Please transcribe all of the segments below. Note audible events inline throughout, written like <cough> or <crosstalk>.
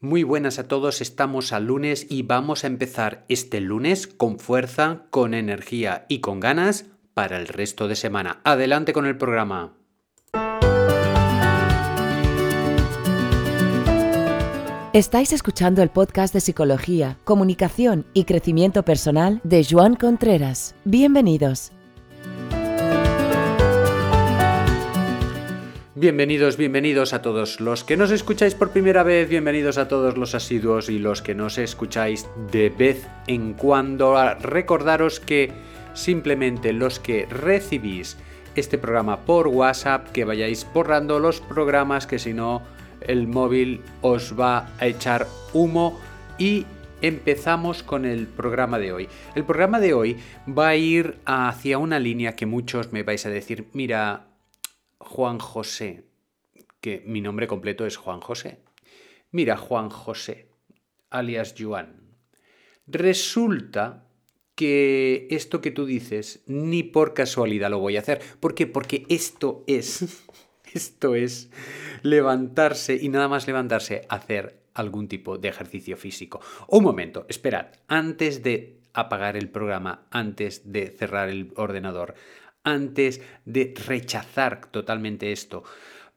Muy buenas a todos, estamos al lunes y vamos a empezar este lunes con fuerza, con energía y con ganas para el resto de semana. Adelante con el programa. Estáis escuchando el podcast de psicología, comunicación y crecimiento personal de Joan Contreras. Bienvenidos. Bienvenidos, bienvenidos a todos los que nos escucháis por primera vez, bienvenidos a todos los asiduos y los que nos escucháis de vez en cuando. Recordaros que simplemente los que recibís este programa por WhatsApp, que vayáis borrando los programas, que si no el móvil os va a echar humo y empezamos con el programa de hoy. El programa de hoy va a ir hacia una línea que muchos me vais a decir, mira, Juan José, que mi nombre completo es Juan José. Mira, Juan José, alias Juan. Resulta que esto que tú dices ni por casualidad lo voy a hacer. ¿Por qué? Porque esto es, <laughs> esto es levantarse y nada más levantarse, hacer algún tipo de ejercicio físico. Un momento, esperad, antes de apagar el programa, antes de cerrar el ordenador, antes de rechazar totalmente esto,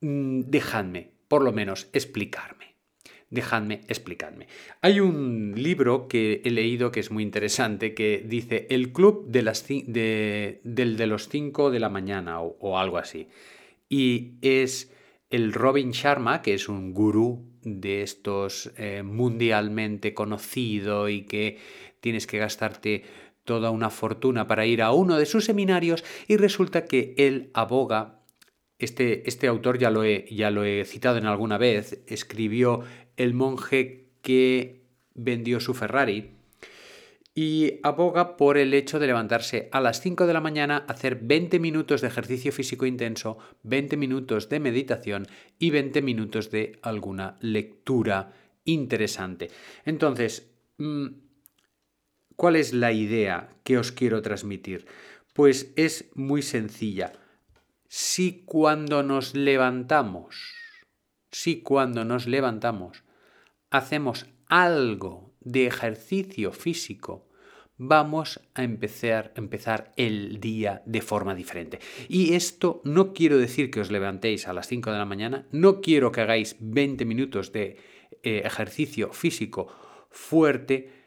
mm, dejadme, por lo menos, explicarme. Dejadme explicarme. Hay un libro que he leído que es muy interesante que dice El club de las de, del de los 5 de la mañana o, algo así. Y es el Robin Sharma, que es un gurú de estos eh, mundialmente conocido y que tienes que gastarte toda una fortuna para ir a uno de sus seminarios y resulta que él aboga, este, este autor ya lo, he, ya lo he citado en alguna vez, escribió El monje que vendió su Ferrari, y aboga por el hecho de levantarse a las 5 de la mañana, hacer 20 minutos de ejercicio físico intenso, 20 minutos de meditación y 20 minutos de alguna lectura interesante. Entonces, mm, ¿Cuál es la idea que os quiero transmitir? Pues es muy sencilla. Si cuando nos levantamos, si cuando nos levantamos hacemos algo de ejercicio físico, vamos a empezar, empezar el día de forma diferente. Y esto no quiero decir que os levantéis a las 5 de la mañana, no quiero que hagáis 20 minutos de eh, ejercicio físico fuerte,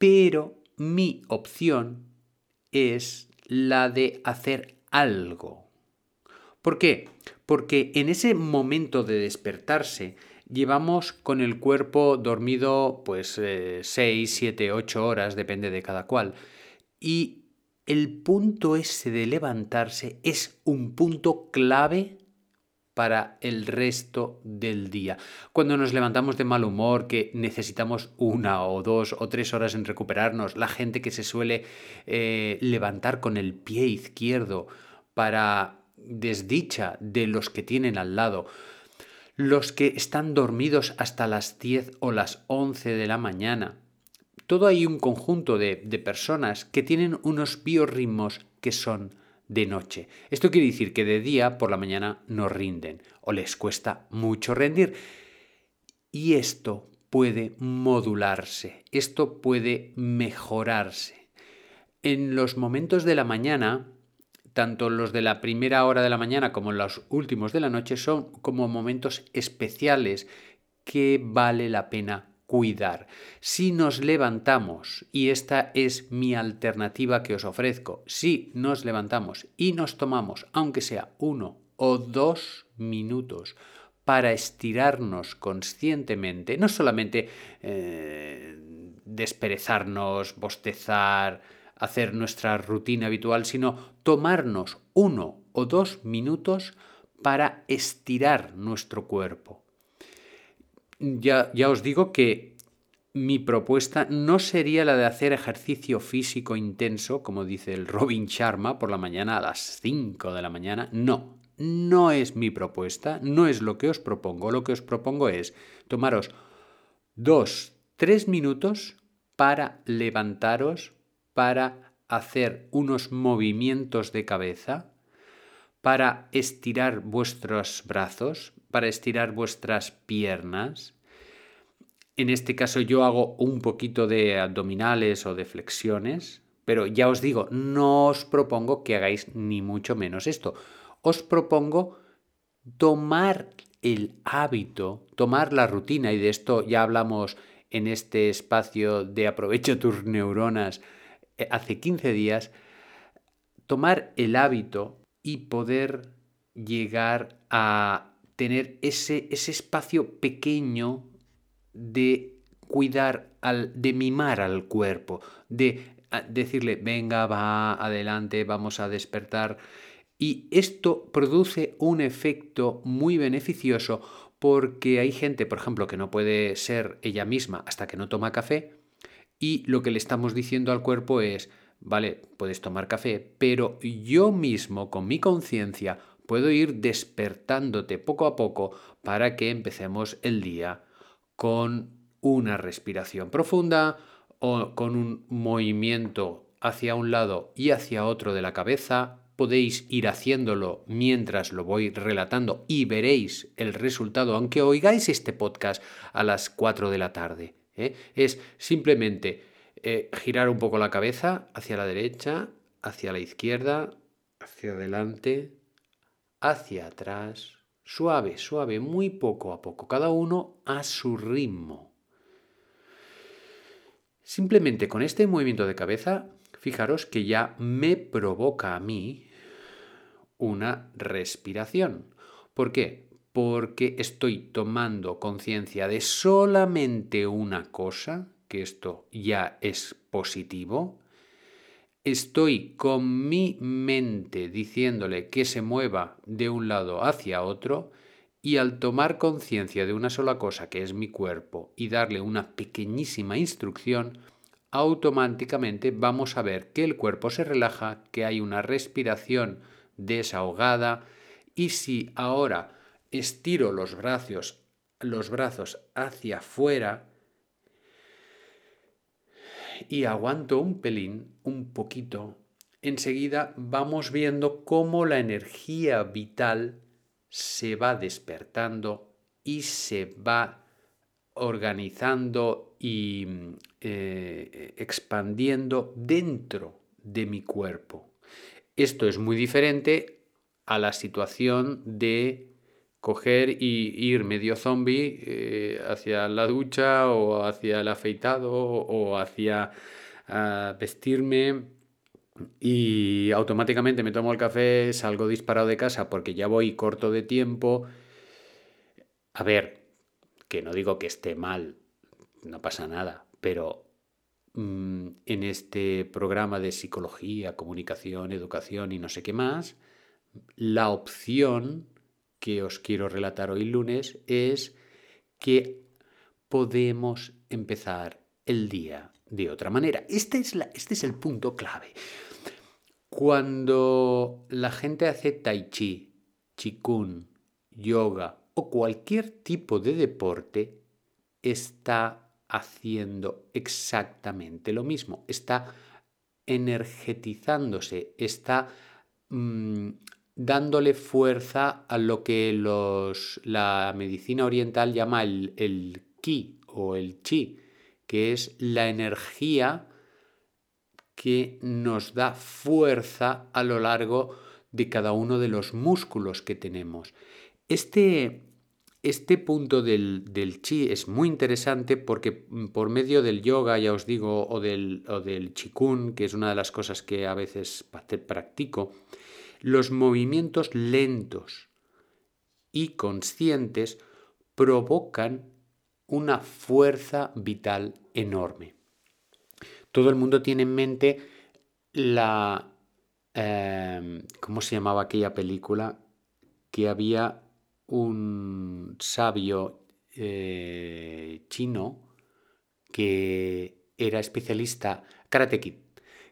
pero mi opción es la de hacer algo. ¿Por qué? Porque en ese momento de despertarse llevamos con el cuerpo dormido pues 6, 7, 8 horas, depende de cada cual. Y el punto ese de levantarse es un punto clave para el resto del día. Cuando nos levantamos de mal humor, que necesitamos una o dos o tres horas en recuperarnos, la gente que se suele eh, levantar con el pie izquierdo para desdicha de los que tienen al lado, los que están dormidos hasta las 10 o las 11 de la mañana. Todo hay un conjunto de, de personas que tienen unos biorritmos que son de noche. Esto quiere decir que de día por la mañana no rinden o les cuesta mucho rendir. Y esto puede modularse, esto puede mejorarse. En los momentos de la mañana, tanto los de la primera hora de la mañana como los últimos de la noche son como momentos especiales que vale la pena cuidar. Si nos levantamos, y esta es mi alternativa que os ofrezco, si nos levantamos y nos tomamos, aunque sea uno o dos minutos, para estirarnos conscientemente, no solamente eh, desperezarnos, bostezar, hacer nuestra rutina habitual, sino tomarnos uno o dos minutos para estirar nuestro cuerpo ya, ya os digo que mi propuesta no sería la de hacer ejercicio físico intenso, como dice el Robin Sharma, por la mañana a las 5 de la mañana. No, no es mi propuesta, no es lo que os propongo. Lo que os propongo es tomaros dos, tres minutos para levantaros, para hacer unos movimientos de cabeza, para estirar vuestros brazos, para estirar vuestras piernas. En este caso yo hago un poquito de abdominales o de flexiones, pero ya os digo, no os propongo que hagáis ni mucho menos esto. Os propongo tomar el hábito, tomar la rutina, y de esto ya hablamos en este espacio de aprovecha tus neuronas eh, hace 15 días, tomar el hábito y poder llegar a tener ese, ese espacio pequeño de cuidar, al, de mimar al cuerpo, de decirle, venga, va, adelante, vamos a despertar. Y esto produce un efecto muy beneficioso porque hay gente, por ejemplo, que no puede ser ella misma hasta que no toma café y lo que le estamos diciendo al cuerpo es, vale, puedes tomar café, pero yo mismo con mi conciencia puedo ir despertándote poco a poco para que empecemos el día con una respiración profunda o con un movimiento hacia un lado y hacia otro de la cabeza. Podéis ir haciéndolo mientras lo voy relatando y veréis el resultado, aunque oigáis este podcast a las 4 de la tarde. ¿eh? Es simplemente eh, girar un poco la cabeza hacia la derecha, hacia la izquierda, hacia adelante, hacia atrás, suave, suave, muy poco a poco, cada uno a su ritmo. Simplemente con este movimiento de cabeza, fijaros que ya me provoca a mí una respiración. ¿Por qué? Porque estoy tomando conciencia de solamente una cosa, que esto ya es positivo. Estoy con mi mente diciéndole que se mueva de un lado hacia otro y al tomar conciencia de una sola cosa que es mi cuerpo y darle una pequeñísima instrucción, automáticamente vamos a ver que el cuerpo se relaja, que hay una respiración desahogada y si ahora estiro los brazos, los brazos hacia afuera, y aguanto un pelín, un poquito, enseguida vamos viendo cómo la energía vital se va despertando y se va organizando y eh, expandiendo dentro de mi cuerpo. Esto es muy diferente a la situación de coger y ir medio zombie eh, hacia la ducha o hacia el afeitado o hacia ah, vestirme y automáticamente me tomo el café, salgo disparado de casa porque ya voy corto de tiempo. A ver, que no digo que esté mal, no pasa nada, pero mm, en este programa de psicología, comunicación, educación y no sé qué más, la opción que os quiero relatar hoy lunes es que podemos empezar el día de otra manera. Este es, la, este es el punto clave. Cuando la gente hace tai chi, chikun, yoga o cualquier tipo de deporte, está haciendo exactamente lo mismo. Está energetizándose, está mm, dándole fuerza a lo que los, la medicina oriental llama el, el ki o el chi, que es la energía que nos da fuerza a lo largo de cada uno de los músculos que tenemos. Este, este punto del, del, chi es muy interesante porque por medio del yoga, ya os digo, o del, o del chikun, que es una de las cosas que a veces practico, los movimientos lentos y conscientes provocan una fuerza vital enorme. Todo el mundo tiene en mente la... Em, ¿Cómo se llamaba aquella película? Que había un sabio eh, chino que era especialista, Karate Kid,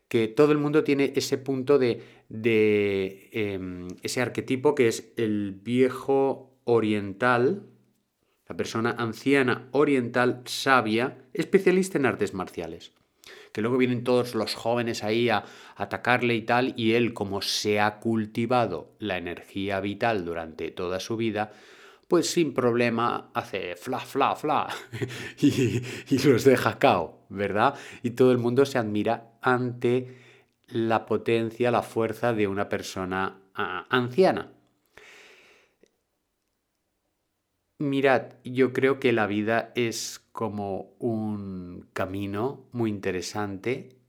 que todo el mundo tiene ese punto de, de em, ese arquetipo que es el viejo oriental, la persona anciana oriental sabia, especialista en artes marciales. Que luego vienen todos los jóvenes ahí a atacarle y tal, y él, como se ha cultivado la energía vital durante toda su vida, pues sin problema hace fla, fla, fla <laughs> y, y los deja cao, ¿verdad? Y todo el mundo se admira ante la potencia, la fuerza de una persona ah, anciana. Mirad, yo creo que la vida es como un camino muy interesante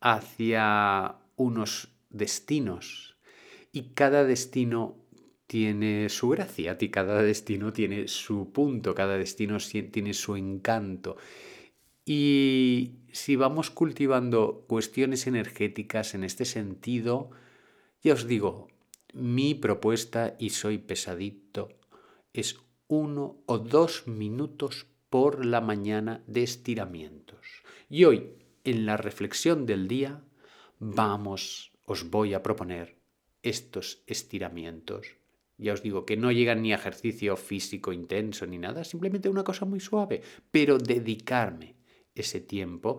hacia unos destinos y cada destino tiene su gracia, y cada destino tiene su punto, cada destino tiene su encanto. Y si vamos cultivando cuestiones energéticas en este sentido, ya os digo, mi propuesta, y soy pesadito, es uno o dos minutos por la mañana de estiramientos. Y hoy, en la reflexión del día, vamos, os voy a proponer estos estiramientos. Ya os digo que no llegan ni a ejercicio físico intenso ni nada, simplemente una cosa muy suave, pero dedicarme ese tiempo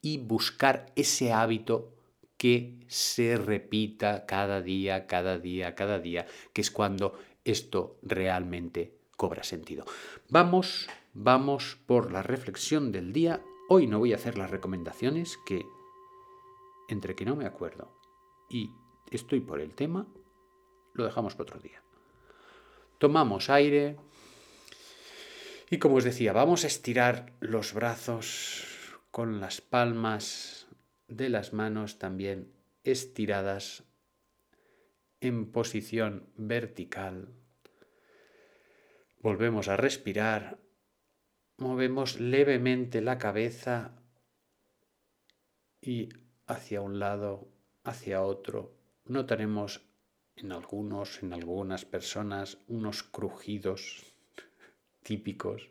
y buscar ese hábito que se repita cada día, cada día, cada día, que es cuando esto realmente cobra sentido. Vamos, vamos por la reflexión del día Hoy no voy a hacer las recomendaciones que, entre que no me acuerdo y estoy por el tema, lo dejamos para otro día. Tomamos aire y como os decía, vamos a estirar los brazos con las palmas de las manos también estiradas en posición vertical. Volvemos a respirar movemos levemente la cabeza y hacia un lado, hacia otro. Notaremos en algunos, en algunas personas, unos crujidos típicos.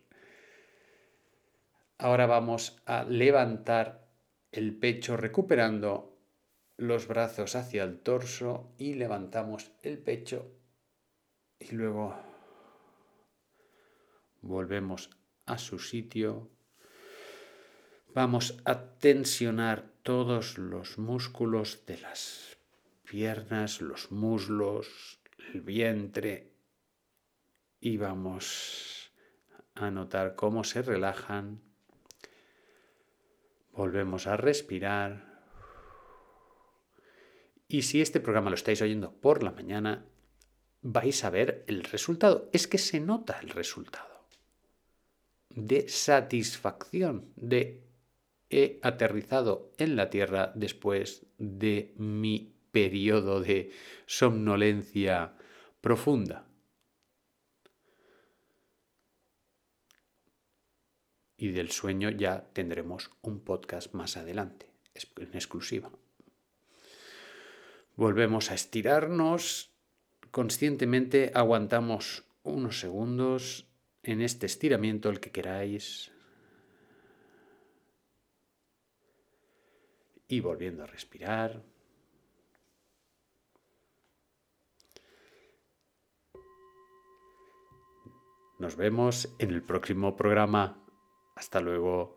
Ahora vamos a levantar el pecho recuperando los brazos hacia el torso y levantamos el pecho y luego volvemos a su sitio. Vamos a tensionar todos los músculos de las piernas, los muslos, el vientre y vamos a notar cómo se relajan. Volvemos a respirar. Y si este programa lo estáis oyendo por la mañana, vais a ver el resultado. Es que se nota el resultado de satisfacción, de he aterrizado en la Tierra después de mi periodo de somnolencia profunda. Y del sueño ya tendremos un podcast más adelante, en exclusiva. Volvemos a estirarnos, conscientemente aguantamos unos segundos en este estiramiento el que queráis. Y volviendo a respirar. Nos vemos en el próximo programa. Hasta luego.